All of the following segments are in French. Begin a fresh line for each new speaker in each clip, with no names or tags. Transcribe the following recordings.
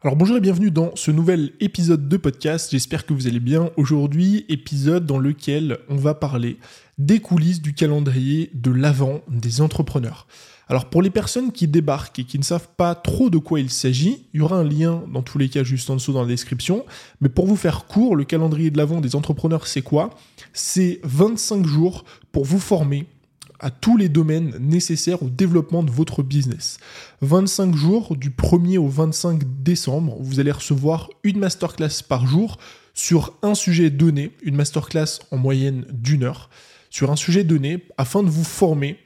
Alors bonjour et bienvenue dans ce nouvel épisode de podcast, j'espère que vous allez bien. Aujourd'hui, épisode dans lequel on va parler des coulisses du calendrier de l'avant des entrepreneurs. Alors pour les personnes qui débarquent et qui ne savent pas trop de quoi il s'agit, il y aura un lien dans tous les cas juste en dessous dans la description. Mais pour vous faire court, le calendrier de l'avant des entrepreneurs, c'est quoi? C'est 25 jours pour vous former à tous les domaines nécessaires au développement de votre business. 25 jours du 1er au 25 décembre, vous allez recevoir une masterclass par jour sur un sujet donné, une masterclass en moyenne d'une heure, sur un sujet donné afin de vous former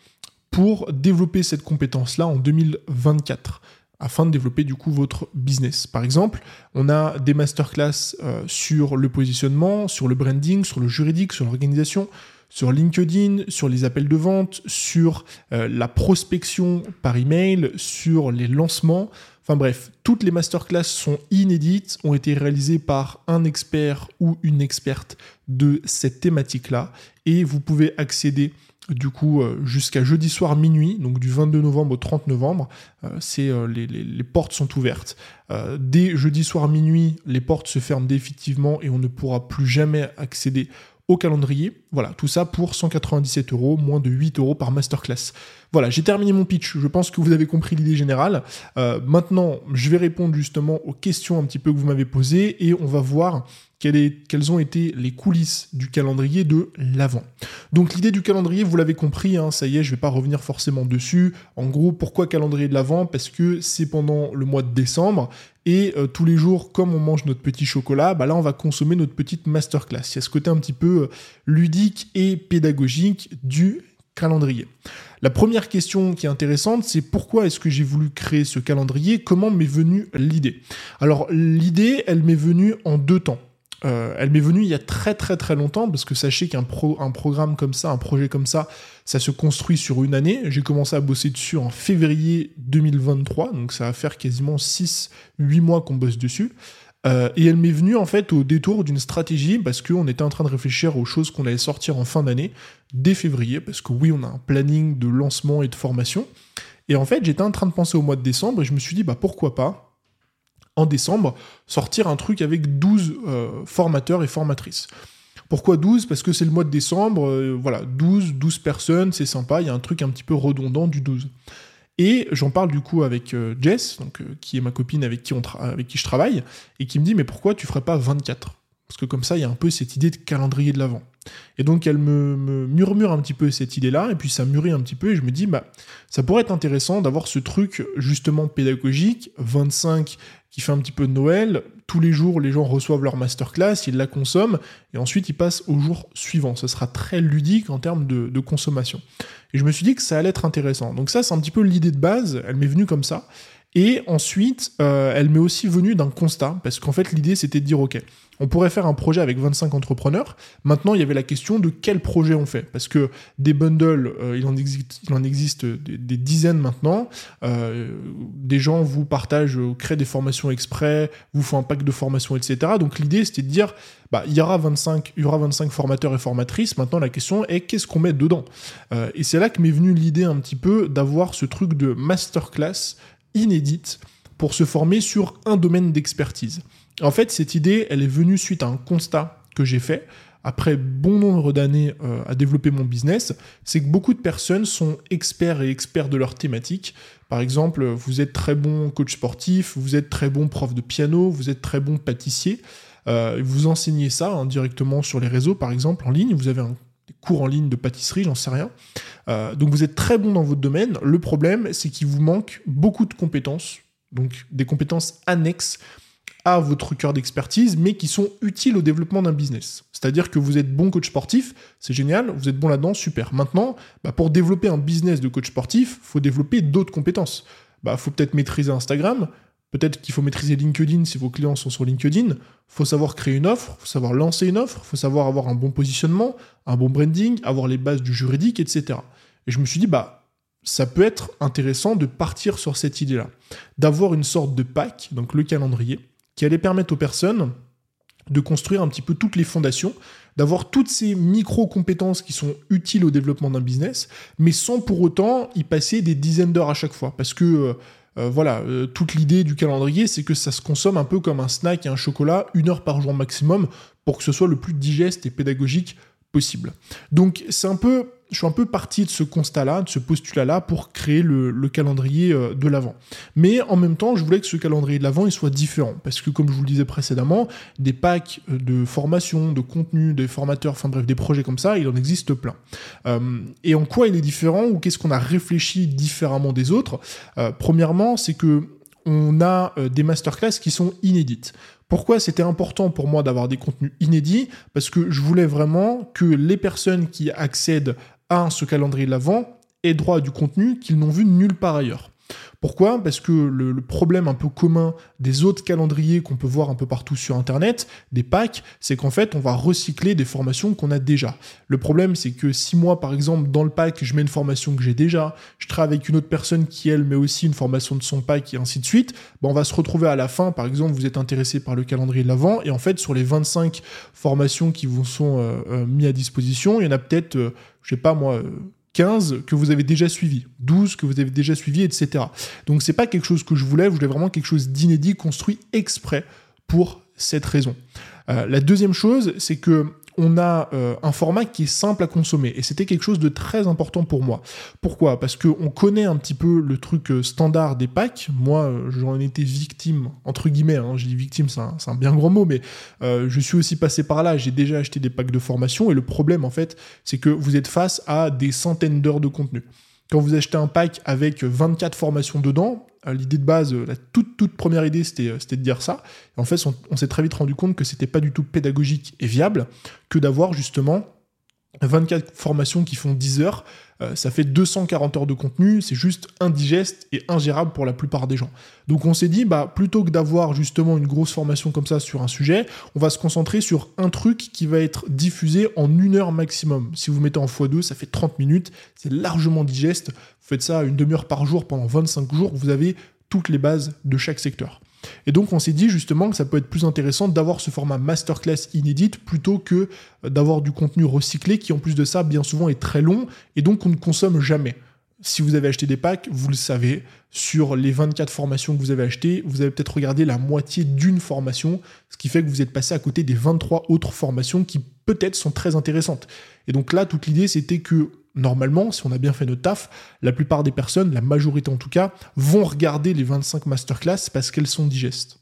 pour développer cette compétence-là en 2024 afin de développer du coup votre business. Par exemple, on a des masterclass euh, sur le positionnement, sur le branding, sur le juridique, sur l'organisation, sur LinkedIn, sur les appels de vente, sur euh, la prospection par email, sur les lancements. Enfin bref, toutes les masterclass sont inédites, ont été réalisées par un expert ou une experte de cette thématique-là, et vous pouvez accéder du coup euh, jusqu'à jeudi soir minuit, donc du 22 novembre au 30 novembre, euh, les, portes sont ouvertes. dès jeudi soir minuit, les portes se ferment définitivement et on ne pourra plus jamais accéder calendrier. Voilà, tout ça pour 197 euros, moins de 8 euros par masterclass. Voilà, j'ai terminé mon pitch. Je pense que vous avez compris l'idée générale. Euh, maintenant, je vais répondre justement aux questions un petit peu que vous m'avez posées et on va voir quelles ont été les coulisses du calendrier de l'avant. Donc l'idée du calendrier, vous l'avez compris, hein, ça y est, je ne vais pas revenir forcément dessus. En gros, pourquoi calendrier de l'avant Parce que c'est pendant le mois de décembre et euh, tous les jours, comme on mange notre petit chocolat, bah là on va consommer notre petite masterclass. Il y a ce côté un petit peu euh, ludique et pédagogique du calendrier. La première question qui est intéressante, c'est pourquoi est-ce que j'ai voulu créer ce calendrier? Comment m'est venue l'idée? Alors l'idée, elle m'est venue en deux temps. Euh, elle m'est venue il y a très très très longtemps parce que sachez qu'un un programme comme ça, un projet comme ça, ça se construit sur une année. J'ai commencé à bosser dessus en février 2023, donc ça va faire quasiment 6-8 mois qu'on bosse dessus. Euh, et elle m'est venue en fait au détour d'une stratégie parce qu'on était en train de réfléchir aux choses qu'on allait sortir en fin d'année, dès février, parce que oui, on a un planning de lancement et de formation. Et en fait, j'étais en train de penser au mois de décembre et je me suis dit, bah pourquoi pas en décembre, sortir un truc avec 12 euh, formateurs et formatrices. Pourquoi 12 Parce que c'est le mois de décembre, euh, voilà, 12, 12 personnes, c'est sympa, il y a un truc un petit peu redondant du 12. Et j'en parle du coup avec euh, Jess, qui est ma copine avec qui, avec qui je travaille, et qui me dit mais pourquoi tu ferais pas 24 Parce que comme ça, il y a un peu cette idée de calendrier de l'avant. Et donc elle me, murmure un petit peu cette idée-là, et puis ça mûrit un petit peu, et je me dis, bah, ça pourrait être intéressant d'avoir ce truc justement pédagogique, 25 qui fait un petit peu de Noël, tous les jours les gens reçoivent leur masterclass, ils la consomment, et ensuite ils passent au jour suivant. Ça sera très ludique en termes de, de consommation. Et je me suis dit que ça allait être intéressant. Donc ça c'est un petit peu l'idée de base, elle m'est venue comme ça. Et ensuite, euh, elle m'est aussi venue d'un constat, parce qu'en fait, l'idée, c'était de dire, OK, on pourrait faire un projet avec 25 entrepreneurs. Maintenant, il y avait la question de quel projet on fait. Parce que des bundles, euh, il, en existe, il en existe des, dizaines maintenant. Euh, des gens vous partagent, créent des formations exprès, vous font un pack de formations, etc. Donc l'idée, c'était de dire, bah, il, y aura 25, il y aura 25 formateurs et formatrices. Maintenant, la question est, qu'est-ce qu'on met dedans? Et c'est là que m'est venue l'idée un petit peu d'avoir ce truc de masterclass inédite pour se former sur un domaine d'expertise. En fait, cette idée, elle est venue suite à un constat que j'ai fait après bon nombre d'années euh, à développer mon business, c'est que beaucoup de personnes sont experts et experts de leur thématique. Par exemple, vous êtes très bon coach sportif, vous êtes très bon prof de piano, vous êtes très bon pâtissier. Euh, vous enseignez ça hein, directement sur les réseaux, par exemple, en ligne. Vous avez un cours en ligne de pâtisserie, j'en sais rien. Euh, donc vous êtes très bon dans votre domaine. Le problème, c'est qu'il vous manque beaucoup de compétences, donc des compétences annexes à votre cœur d'expertise, mais qui sont utiles au développement d'un business. C'est-à-dire que vous êtes bon coach sportif, c'est génial, vous êtes bon là-dedans, super. Maintenant, bah, pour développer un business de coach sportif, faut développer d'autres compétences. Bah, faut peut-être maîtriser Instagram, Peut-être qu'il faut maîtriser LinkedIn si vos clients sont sur LinkedIn. Il faut savoir créer une offre, faut savoir lancer une offre, il faut savoir avoir un bon positionnement, un bon branding, avoir les bases du juridique, etc. Et je me suis dit, bah, ça peut être intéressant de partir sur cette idée-là, d'avoir une sorte de pack, donc le calendrier, qui allait permettre aux personnes de construire un petit peu toutes les fondations, d'avoir toutes ces micro-compétences qui sont utiles au développement d'un business, mais sans pour autant y passer des dizaines d'heures à chaque fois. Parce que euh, euh, voilà, euh, toute l'idée du calendrier, c'est que ça se consomme un peu comme un snack et un chocolat, une heure par jour maximum, pour que ce soit le plus digeste et pédagogique possible. Donc c'est un peu, je suis un peu parti de ce constat-là, de ce postulat-là, pour créer le, calendrier euh, de l'avant. Mais en même temps, je voulais que ce calendrier de l'avant il soit différent, parce que comme je vous le disais précédemment, des packs euh, de formation, de contenu, des formateurs, enfin bref, des projets comme ça, il en existe plein. Euh, et en quoi il est différent ou qu'est-ce qu'on a réfléchi différemment des autres? Premièrement, c'est que on a des masterclass qui sont inédites. Pourquoi c'était important pour moi d'avoir des contenus inédits? Parce que je voulais vraiment que les personnes qui accèdent à ce calendrier de l'avant aient droit à du contenu qu'ils n'ont vu nulle part ailleurs. Pourquoi? Parce que le, problème un peu commun des autres calendriers qu'on peut voir un peu partout sur Internet, des packs, c'est qu'en fait, on va recycler des formations qu'on a déjà. Le problème, c'est que si moi, par exemple, dans le pack, je mets une formation que j'ai déjà, je travaille avec une autre personne qui, elle, met aussi une formation de son pack et ainsi de suite, ben, on va se retrouver à la fin, par exemple, vous êtes intéressé par le calendrier de l'avant, et en fait, sur les 25 formations qui vous sont euh, euh, mises à disposition, il y en a peut-être, euh, je sais pas moi, 15 que vous avez déjà suivi, 12 que vous avez déjà suivi, etc. Donc c'est pas quelque chose que je voulais, je voulais vraiment quelque chose d'inédit, construit exprès pour cette raison. Euh, la deuxième chose, c'est que on a euh, un format qui est simple à consommer. Et c'était quelque chose de très important pour moi. Pourquoi? Parce qu'on connaît un petit peu le truc euh, standard des packs. Moi, euh, j'en étais victime, entre guillemets. Hein, je dis victime, c'est un, bien grand mot, mais je suis aussi passé par là. J'ai déjà acheté des packs de formation. Et le problème, en fait, c'est que vous êtes face à des centaines d'heures de contenu. Quand vous achetez un pack avec 24 formations dedans, l'idée de base, la toute, toute première idée, c'était, euh, de dire ça. en fait, on, s'est très vite rendu compte que c'était pas du tout pédagogique et viable que d'avoir justement 24 formations qui font 10 heures, euh, ça fait 240 heures de contenu, c'est juste indigeste et ingérable pour la plupart des gens. Donc on s'est dit, bah, plutôt que d'avoir justement une grosse formation comme ça sur un sujet, on va se concentrer sur un truc qui va être diffusé en une heure maximum. Si vous mettez en x2, ça fait 30 minutes, c'est largement digeste. Vous faites ça une demi-heure par jour pendant 25 jours, vous avez toutes les bases de chaque secteur. Et donc on s'est dit justement que ça peut être plus intéressant d'avoir ce format masterclass inédite plutôt que d'avoir du contenu recyclé qui en plus de ça bien souvent est très long et donc on ne consomme jamais. Si vous avez acheté des packs, vous le savez, sur les 24 formations que vous avez achetées, vous avez peut-être regardé la moitié d'une formation, ce qui fait que vous êtes passé à côté des 23 autres formations qui peut-être sont très intéressantes. Et donc là, toute l'idée, c'était que normalement, si on a bien fait notre taf, la plupart des personnes, la majorité en tout cas, vont regarder les 25 masterclass parce qu'elles sont digestes.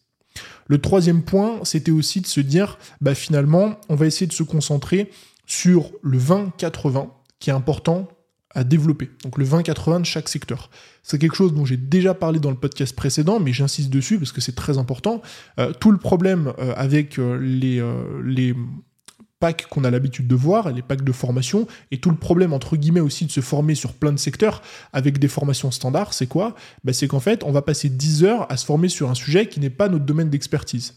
Le troisième point, c'était aussi de se dire, bah finalement, on va essayer de se concentrer sur le 20-80, qui est important à développer. Donc le 20-80 de chaque secteur. C'est quelque chose dont j'ai déjà parlé dans le podcast précédent, mais j'insiste dessus parce que c'est très important. Euh, tout le problème euh, avec euh, les, les packs qu'on a l'habitude de voir, les packs de formation, et tout le problème entre guillemets aussi de se former sur plein de secteurs avec des formations standards, c'est quoi? Ben, C'est qu'en fait, on va passer 10 heures à se former sur un sujet qui n'est pas notre domaine d'expertise.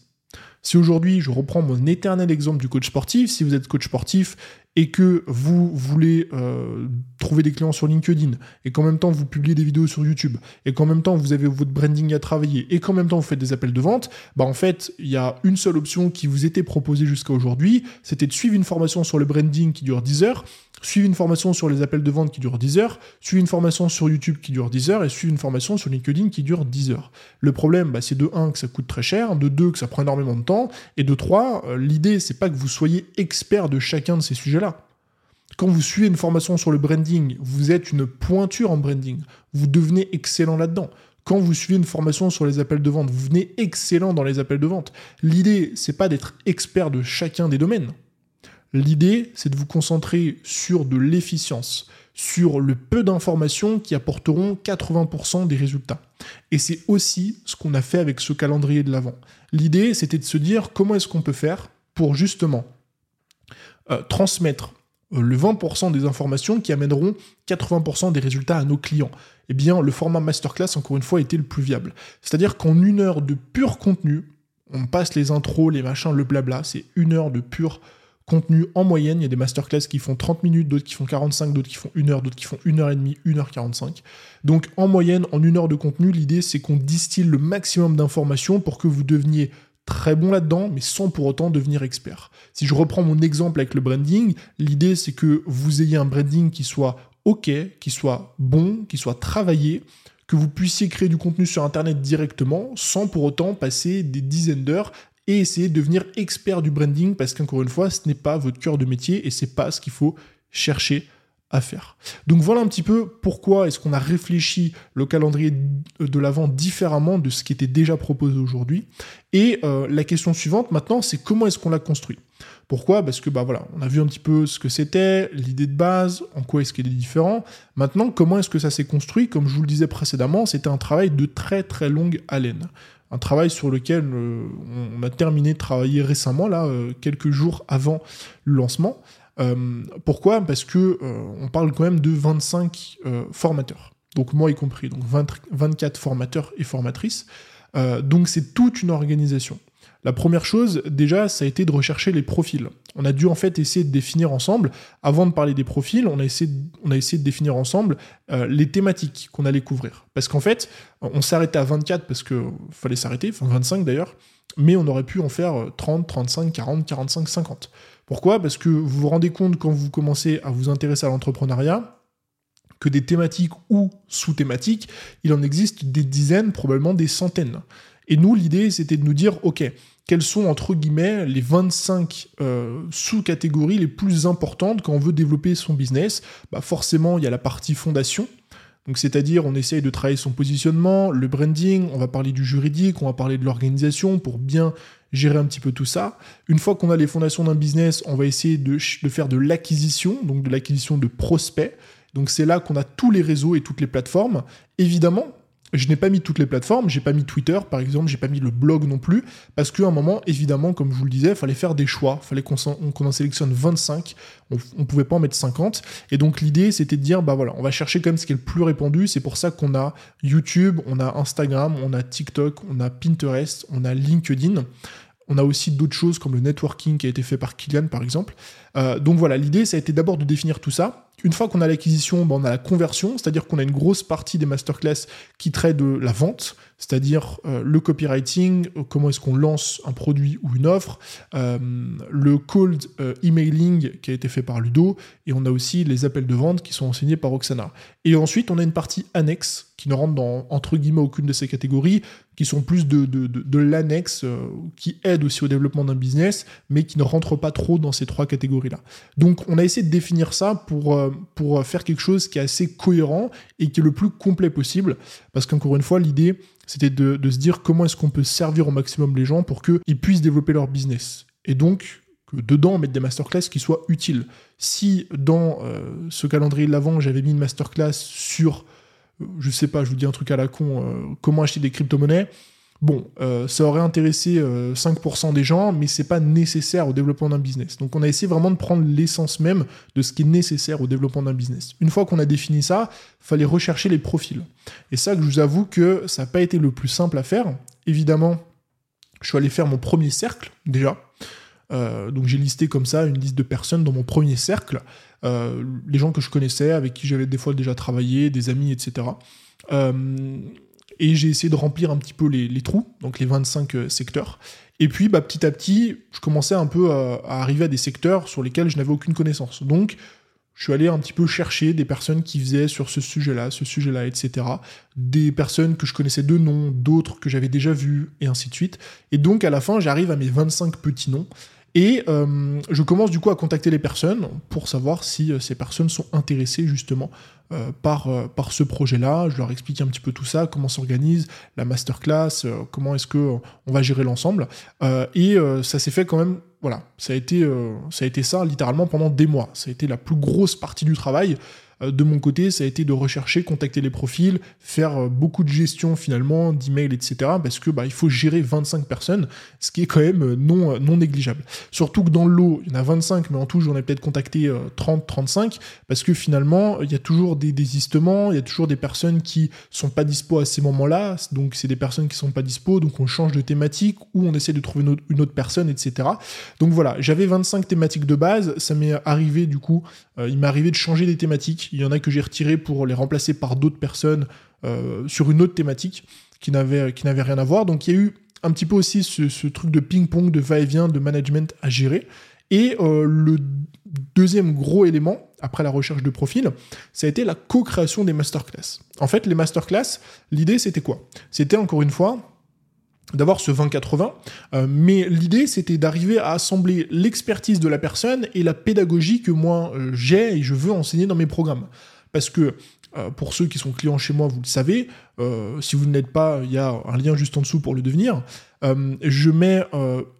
Si aujourd'hui, je reprends mon éternel exemple du coach sportif, si vous êtes coach sportif et que vous voulez euh, trouver des clients sur LinkedIn, et qu'en même temps vous publiez des vidéos sur YouTube, et qu'en même temps vous avez votre branding à travailler, et qu'en même temps vous faites des appels de vente, bah en fait, il y a une seule option qui vous était proposée jusqu'à aujourd'hui, c'était de suivre une formation sur le branding qui dure 10 heures, suivre une formation sur les appels de vente qui dure 10 heures, suivre une formation sur YouTube qui dure 10 heures, et suivre une formation sur LinkedIn qui dure 10 heures. Le problème, bah, c'est de 1 que ça coûte très cher, de 2 que ça prend énormément de temps, et de 3, euh, l'idée c'est pas que vous soyez expert de chacun de ces sujets-là. Quand vous suivez une formation sur le branding, vous êtes une pointure en branding. Vous devenez excellent là-dedans. Quand vous suivez une formation sur les appels de vente, vous venez excellent dans les appels de vente. L'idée, c'est pas d'être expert de chacun des domaines. L'idée, c'est de vous concentrer sur de l'efficience, sur le peu d'informations qui apporteront 80% des résultats. Et c'est aussi ce qu'on a fait avec ce calendrier de l'avant. L'idée, c'était de se dire comment est-ce qu'on peut faire pour justement euh, transmettre euh, le 20% des informations qui amèneront 80% des résultats à nos clients. Eh bien, le format masterclass, encore une fois, était le plus viable. C'est-à-dire qu'en une heure de pur contenu, on passe les intros, les machins, le blabla, c'est une heure de pur contenu en moyenne. Il y a des masterclass qui font 30 minutes, d'autres qui font 45, d'autres qui font 1 heure, d'autres qui font 1 heure et demie, 1 heure 45. Donc en moyenne, en une heure de contenu, l'idée c'est qu'on distille le maximum d'informations pour que vous deveniez très bon là-dedans, mais sans pour autant devenir expert. Si je reprends mon exemple avec le branding, l'idée c'est que vous ayez un branding qui soit OK, qui soit bon, qui soit travaillé, que vous puissiez créer du contenu sur Internet directement sans pour autant passer des dizaines d'heures et essayer de devenir expert du branding parce qu'encore une fois, ce n'est pas votre cœur de métier et c'est pas ce qu'il faut chercher à faire. Donc voilà un petit peu pourquoi est-ce qu'on a réfléchi le calendrier de l'avant différemment de ce qui était déjà proposé aujourd'hui. Et euh, la question suivante maintenant, c'est comment est-ce qu'on l'a construit? Pourquoi? Parce que bah voilà, on a vu un petit peu ce que c'était, l'idée de base, en quoi est-ce qu'il est différent. Maintenant, comment est-ce que ça s'est construit? Comme je vous le disais précédemment, c'était un travail de très très longue haleine. Un travail sur lequel euh, on a terminé de travailler récemment, là, euh, quelques jours avant le lancement. Euh, pourquoi? Parce que on parle quand même de 25 formateurs. Donc moi y compris, donc 24 formateurs et formatrices. donc c'est toute une organisation. La première chose, déjà, ça a été de rechercher les profils. On a dû en fait essayer de définir ensemble, avant de parler des profils, on a essayé de, définir ensemble euh, les thématiques qu'on allait couvrir. Parce qu'en fait, on s'arrêtait à 24 parce qu'il fallait s'arrêter, enfin 25 d'ailleurs, mais on aurait pu en faire 30, 35, 40, 45, 50. Pourquoi? Parce que vous vous rendez compte quand vous commencez à vous intéresser à l'entrepreneuriat, que des thématiques ou sous-thématiques, il en existe des dizaines, probablement des centaines. Et nous, l'idée, c'était de nous dire, ok, quelles sont, entre guillemets, les 25 euh, sous-catégories les plus importantes quand on veut développer son business? Bah Forcément, il y a la partie fondation. Donc, c'est-à-dire, on essaye de travailler son positionnement, le branding, on va parler du juridique, on va parler de l'organisation pour bien gérer un petit peu tout ça. Une fois qu'on a les fondations d'un business, on va essayer de, de faire de l'acquisition, donc de l'acquisition de prospects. Donc, c'est là qu'on a tous les réseaux et toutes les plateformes. Évidemment, je n'ai pas mis toutes les plateformes, j'ai pas mis Twitter par exemple, j'ai pas mis le blog non plus, parce qu'à un moment, évidemment, comme je vous le disais, il fallait faire des choix, il fallait qu'on en, sélectionne 25, on, ne pouvait pas en mettre 50, et donc l'idée c'était de dire, bah voilà, on va chercher quand même ce qui est le plus répandu, c'est pour ça qu'on a YouTube, on a Instagram, on a TikTok, on a Pinterest, on a LinkedIn, on a aussi d'autres choses comme le networking qui a été fait par Kylian par exemple. Euh, donc voilà, l'idée ça a été d'abord de définir tout ça, une fois qu'on a l'acquisition, ben, on a la conversion, c'est-à-dire qu'on a une grosse partie des masterclass qui traite de la vente, c'est-à-dire euh, le copywriting, euh, comment est-ce qu'on lance un produit ou une offre, le cold emailing qui a été fait par Ludo, et on a aussi les appels de vente qui sont enseignés par Oksana. Et ensuite, on a une partie annexe qui ne rentre dans, entre guillemets, aucune de ces catégories, qui sont plus de, de, l'annexe, qui aide aussi au développement d'un business, mais qui ne rentrent pas trop dans ces trois catégories-là. Donc, on a essayé de définir ça pour, pour faire quelque chose qui est assez cohérent et qui est le plus complet possible, parce qu'encore une fois, l'idée, c'était de, se dire comment est-ce qu'on peut servir au maximum les gens pour qu'ils puissent développer leur business. Et donc, que dedans, mettre des masterclass qui soient utiles. Si dans euh, ce calendrier de l'avant, j'avais mis une masterclass sur, euh, je sais pas, je vous dis un truc à la con, euh, comment acheter des crypto-monnaies, Bon, euh, ça aurait intéressé 5% euh, des gens, mais c'est pas nécessaire au développement d'un business. Donc on a essayé vraiment de prendre l'essence même de ce qui est nécessaire au développement d'un business. Une fois qu'on a défini ça, fallait rechercher les profils. Et ça, je vous avoue que ça n'a pas été le plus simple à faire. Évidemment, je suis allé faire mon premier cercle déjà. Donc j'ai listé comme ça une liste de personnes dans mon premier cercle, les gens que je connaissais, avec qui j'avais des fois déjà travaillé, des amis, etc. Et j'ai essayé de remplir un petit peu les, trous, donc les 25 euh, secteurs. Et puis, bah, petit à petit, je commençais un peu à, arriver à des secteurs sur lesquels je n'avais aucune connaissance. Donc, je suis allé un petit peu chercher des personnes qui faisaient sur ce sujet-là, ce sujet-là, etc. Des personnes que je connaissais de nom, d'autres que j'avais déjà vues, et ainsi de suite. Et donc, à la fin, j'arrive à mes 25 petits noms. Et euh, je commence du coup à contacter les personnes pour savoir si euh, ces personnes sont intéressées justement euh, par, par ce projet-là. Je leur explique un petit peu tout ça, comment s'organise la masterclass, comment est-ce que on va gérer l'ensemble. et ça s'est fait quand même, voilà, ça a, été, ça a été ça littéralement pendant des mois. Ça a été la plus grosse partie du travail. Euh, de mon côté, ça a été de rechercher, contacter les profils, faire euh, beaucoup de gestion finalement, d'emails, etc. Parce que bah, il faut gérer 25 personnes, ce qui est quand même euh, non, négligeable. Surtout que dans le lot, il y en a 25, mais en tout, j'en ai peut-être contacté 30, 35, parce que finalement, il y a toujours des désistements, il y a toujours des personnes qui sont pas dispo à ces moments-là, donc c'est des personnes qui sont pas dispo, donc on change de thématique ou on essaie de trouver une autre, personne, etc. Donc voilà, j'avais 25 thématiques de base, ça m'est arrivé du coup, il m'est arrivé de changer des thématiques il y en a que j'ai retiré pour les remplacer par d'autres personnes euh, sur une autre thématique qui n'avait qui n'avait rien à voir. Donc il y a eu un petit peu aussi ce, truc de ping-pong, de va-et-vient, de management à gérer. Et euh, le deuxième gros élément, après la recherche de profil, ça a été la co-création des masterclass. En fait, les masterclass, l'idée c'était quoi? C'était encore une fois d'avoir ce 20-80, euh, mais l'idée c'était d'arriver à assembler l'expertise de la personne et la pédagogie que moi euh, j'ai et je veux enseigner dans mes programmes. Parce que euh, pour ceux qui sont clients chez moi, vous le savez, si vous ne l'êtes pas, il y a un lien juste en dessous pour le devenir. je mets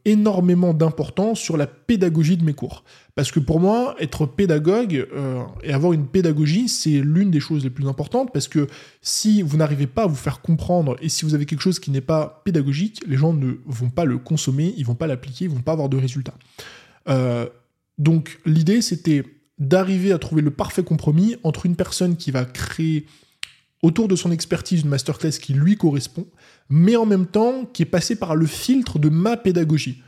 énormément d'importance sur la pédagogie de mes cours. Parce que pour moi, être pédagogue euh, et avoir une pédagogie, c'est l'une des choses les plus importantes, parce que si vous n'arrivez pas à vous faire comprendre, et si vous avez quelque chose qui n'est pas pédagogique, les gens ne vont pas le consommer, ils vont pas l'appliquer, ils vont pas avoir de résultats. Euh, donc l'idée, c'était d'arriver à trouver le parfait compromis entre une personne qui va créer autour de son expertise une masterclass qui lui correspond, mais en même temps qui est passée par le filtre de ma pédagogie,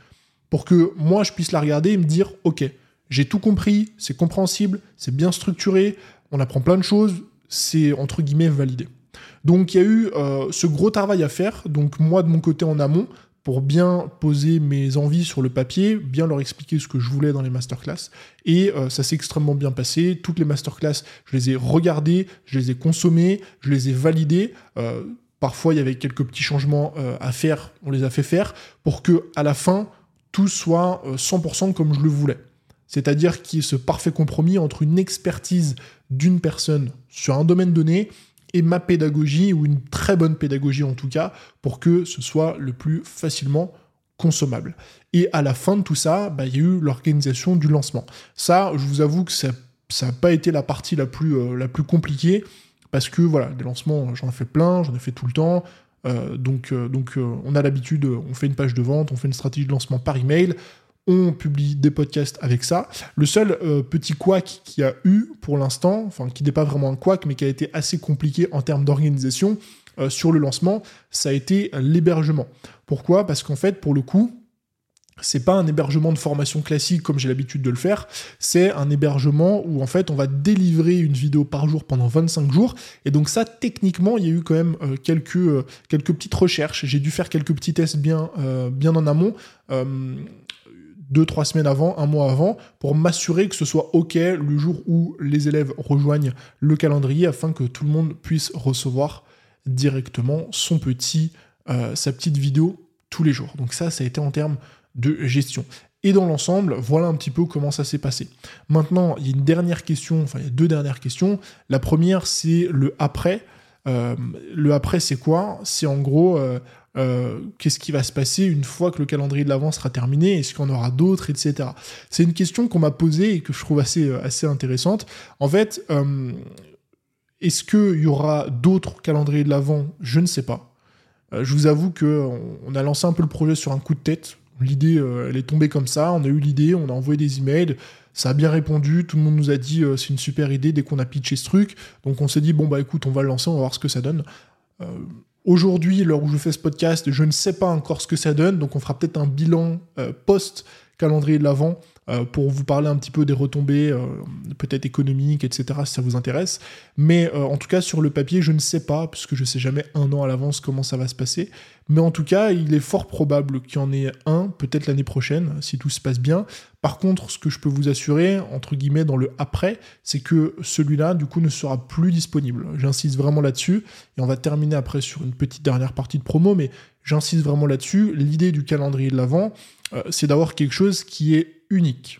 pour que moi je puisse la regarder et me dire, ok, j'ai tout compris, c'est compréhensible, c'est bien structuré, on apprend plein de choses, c'est entre guillemets validé. Donc il y a eu euh, ce gros travail à faire, donc moi de mon côté en amont, pour bien poser mes envies sur le papier, bien leur expliquer ce que je voulais dans les masterclass. Et euh, ça s'est extrêmement bien passé. Toutes les masterclass, je les ai regardées, je les ai consommées, je les ai validées. Euh, parfois, il y avait quelques petits changements à faire, on les a fait faire, pour que à la fin, tout soit 100% comme je le voulais. C'est-à-dire qu'il y ait ce parfait compromis entre une expertise d'une personne sur un domaine donné ma pédagogie, ou une très bonne pédagogie en tout cas, pour que ce soit le plus facilement consommable. Et à la fin de tout ça, bah, il y a eu l'organisation du lancement. Ça, je vous avoue que ça n'a pas été la partie la plus, euh, la plus compliquée, parce que voilà, des lancements, j'en ai fait plein, j'en ai fait tout le temps. Euh, donc, euh, donc on a l'habitude, on fait une page de vente, on fait une stratégie de lancement par email, on publie des podcasts avec ça. Le seul euh, petit couac qu'il y a eu pour l'instant, enfin qui n'est pas vraiment un couac, mais qui a été assez compliqué en termes d'organisation euh, sur le lancement, ça a été l'hébergement. Pourquoi? Parce qu'en fait, pour le coup, c'est pas un hébergement de formation classique comme j'ai l'habitude de le faire, c'est un hébergement où en fait on va délivrer une vidéo par jour pendant 25 jours. Et donc ça, techniquement, il y a eu quand même euh, quelques, petites recherches. J'ai dû faire quelques petits tests bien en amont deux, trois semaines avant, un mois avant, pour m'assurer que ce soit OK le jour où les élèves rejoignent le calendrier afin que tout le monde puisse recevoir directement son petit, euh, sa petite vidéo tous les jours. Donc ça, ça a été en termes de gestion. Et dans l'ensemble, voilà un petit peu comment ça s'est passé. Maintenant, il y a une dernière question, enfin il y a deux dernières questions. La première, c'est le après. Euh, le après, c'est quoi? C'est en gros, euh, euh, qu'est-ce qui va se passer une fois que le calendrier de l'avant sera terminé? Est-ce en aura d'autres, etc. C'est une question qu'on m'a posée et que je trouve assez, euh, assez intéressante. En fait, euh, est-ce qu'il y aura d'autres calendriers de l'avant? Je ne sais pas. je vous avoue qu'on on a lancé un peu le projet sur un coup de tête. L'idée, elle est tombée comme ça. On a eu l'idée, on a envoyé des emails. Ça a bien répondu, tout le monde nous a dit c'est une super idée dès qu'on a pitché ce truc. Donc on s'est dit bon bah écoute, on va le lancer, on va voir ce que ça donne. Aujourd'hui, l'heure où je fais ce podcast, je ne sais pas encore ce que ça donne, donc on fera peut-être un bilan euh, post-calendrier de l'Avent euh, pour vous parler un petit peu des retombées, euh, peut-être économiques, etc., si ça vous intéresse. Mais euh, en tout cas, sur le papier, je ne sais pas, puisque je ne sais jamais un an à l'avance comment ça va se passer. Mais en tout cas, il est fort probable qu'il y en ait un, peut-être l'année prochaine, si tout se passe bien. Par contre, ce que je peux vous assurer, entre guillemets, dans le après, c'est que celui-là, du coup, ne sera plus disponible. J'insiste vraiment là-dessus. Et on va terminer après sur une petite dernière partie de promo, mais j'insiste vraiment là-dessus. L'idée du calendrier de l'avant, c'est d'avoir quelque chose qui est unique.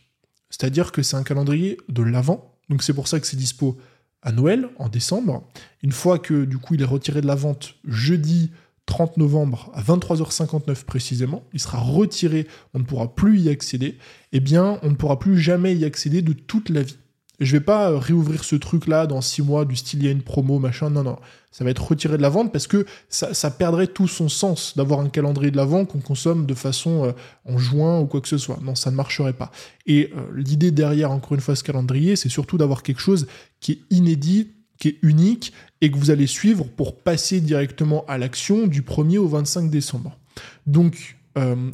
C'est-à-dire que c'est un calendrier de l'avant, donc c'est pour ça que c'est dispo à Noël, en décembre. Une fois que du coup il est retiré de la vente jeudi 30 novembre à 23h59 précisément, il sera retiré, on ne pourra plus y accéder, eh bien on ne pourra plus jamais y accéder de toute la vie. Je vais pas euh, réouvrir ce truc-là dans six mois du style il y a une promo, machin. Non, non. Ça va être retiré de la vente parce que ça, perdrait tout son sens d'avoir un calendrier de la vente qu'on consomme de façon euh, en juin ou quoi que ce soit. Non, ça ne marcherait pas. Et euh, l'idée derrière, encore une fois, ce calendrier, c'est surtout d'avoir quelque chose qui est inédit, qui est unique et que vous allez suivre pour passer directement à l'action du 1er au 25 décembre. Donc,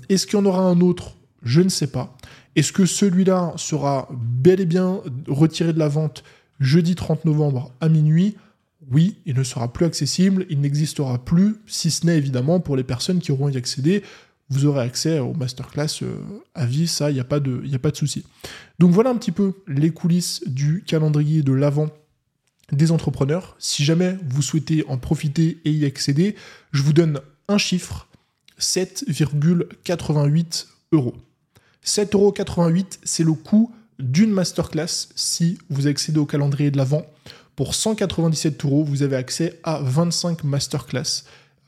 est-ce qu'il y en aura un autre? Je ne sais pas. Est-ce que celui-là sera bel et bien retiré de la vente jeudi 30 novembre à minuit? Oui, il ne sera plus accessible, il n'existera plus, si ce n'est évidemment pour les personnes qui auront y accédé. vous aurez accès au masterclass euh, à vie, ça, il n'y a pas de, a pas de souci. Donc voilà un petit peu les coulisses du calendrier de l'avant des entrepreneurs. Si jamais vous souhaitez en profiter et y accéder, je vous donne un chiffre, 7,88 euros. 7,88 euros, c'est le coût d'une masterclass si vous accédez au calendrier de l'avant. Pour 197 euros, vous avez accès à 25 masterclass,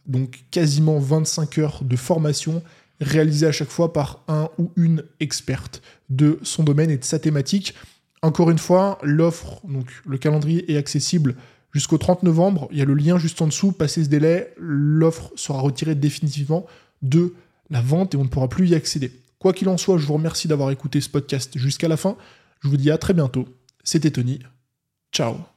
donc quasiment 25 heures de formation réalisées à chaque fois par un ou une experte de son domaine et de sa thématique. Encore une fois, l'offre, donc le calendrier est accessible jusqu'au 30 novembre. Il y a le lien juste en dessous. Passé ce délai, l'offre sera retirée définitivement de la vente et on ne pourra plus y accéder. Quoi qu'il en soit, je vous remercie d'avoir écouté ce podcast jusqu'à la fin. Je vous dis à très bientôt. C'était Tony. Ciao